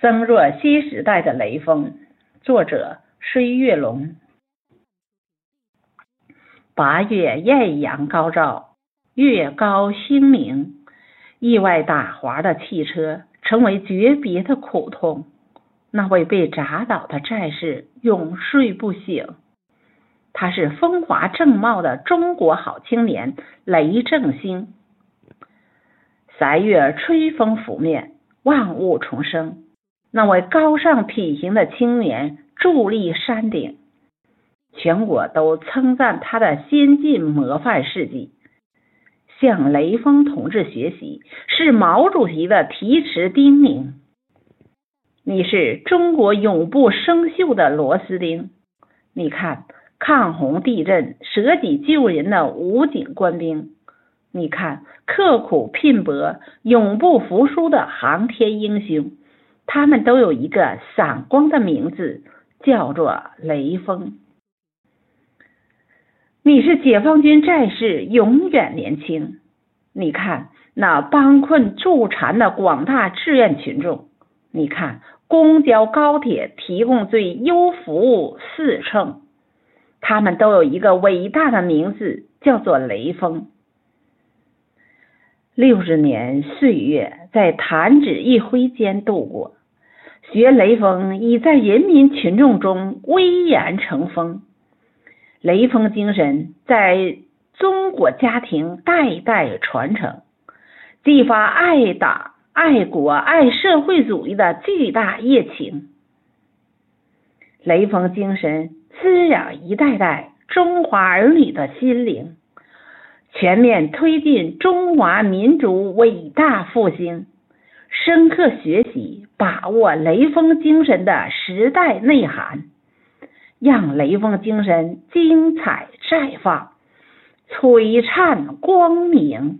增若新时代的雷锋，作者孙月龙。八月艳阳高照，月高星明，意外打滑的汽车成为诀别的苦痛。那位被砸倒的战士永睡不醒。他是风华正茂的中国好青年雷正兴。三月春风拂面，万物重生。那位高尚品行的青年伫立山顶，全国都称赞他的先进模范事迹。向雷锋同志学习，是毛主席的题词叮咛。你是中国永不生锈的螺丝钉。你看，抗洪地震、舍己救人的武警官兵；你看，刻苦拼搏、永不服输的航天英雄。他们都有一个闪光的名字，叫做雷锋。你是解放军战士，永远年轻。你看那帮困助残的广大志愿群众，你看公交高铁提供最优服务四乘，他们都有一个伟大的名字，叫做雷锋。六十年岁月在弹指一挥间度过。学雷锋已在人民群众中威严成风，雷锋精神在中国家庭代代传承，激发爱党、爱国、爱社会主义的巨大热情。雷锋精神滋养一代代中华儿女的心灵，全面推进中华民族伟大复兴。深刻学习，把握雷锋精神的时代内涵，让雷锋精神精彩绽放，璀璨光明。